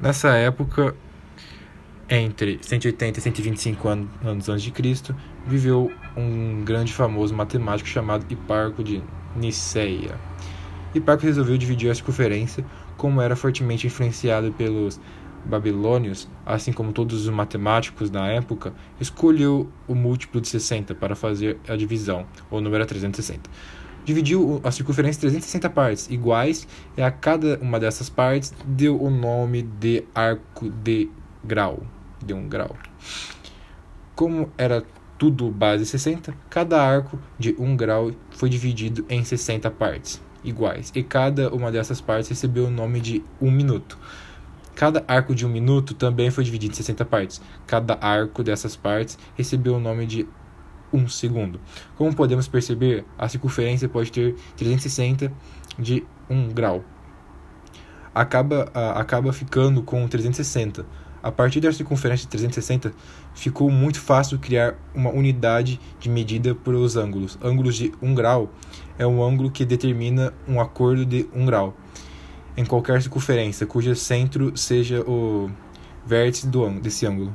Nessa época, entre 180 e 125 anos, anos antes de Cristo, viveu um grande famoso matemático chamado Hiparco de Niceia. Hiparco resolveu dividir a circunferência, como era fortemente influenciado pelos babilônios, assim como todos os matemáticos na época, escolheu o múltiplo de 60 para fazer a divisão, o número é 360. Dividiu a circunferência em 360 partes iguais e a cada uma dessas partes deu o nome de arco de grau, de um grau. Como era tudo base 60, cada arco de um grau foi dividido em 60 partes iguais e cada uma dessas partes recebeu o nome de um minuto. Cada arco de um minuto também foi dividido em 60 partes. Cada arco dessas partes recebeu o nome de um segundo. Como podemos perceber, a circunferência pode ter 360 de 1 grau. Acaba, acaba ficando com 360. A partir da circunferência de 360, ficou muito fácil criar uma unidade de medida para os ângulos. Ângulos de 1 grau é um ângulo que determina um acordo de 1 grau em qualquer circunferência cujo centro seja o vértice do desse ângulo.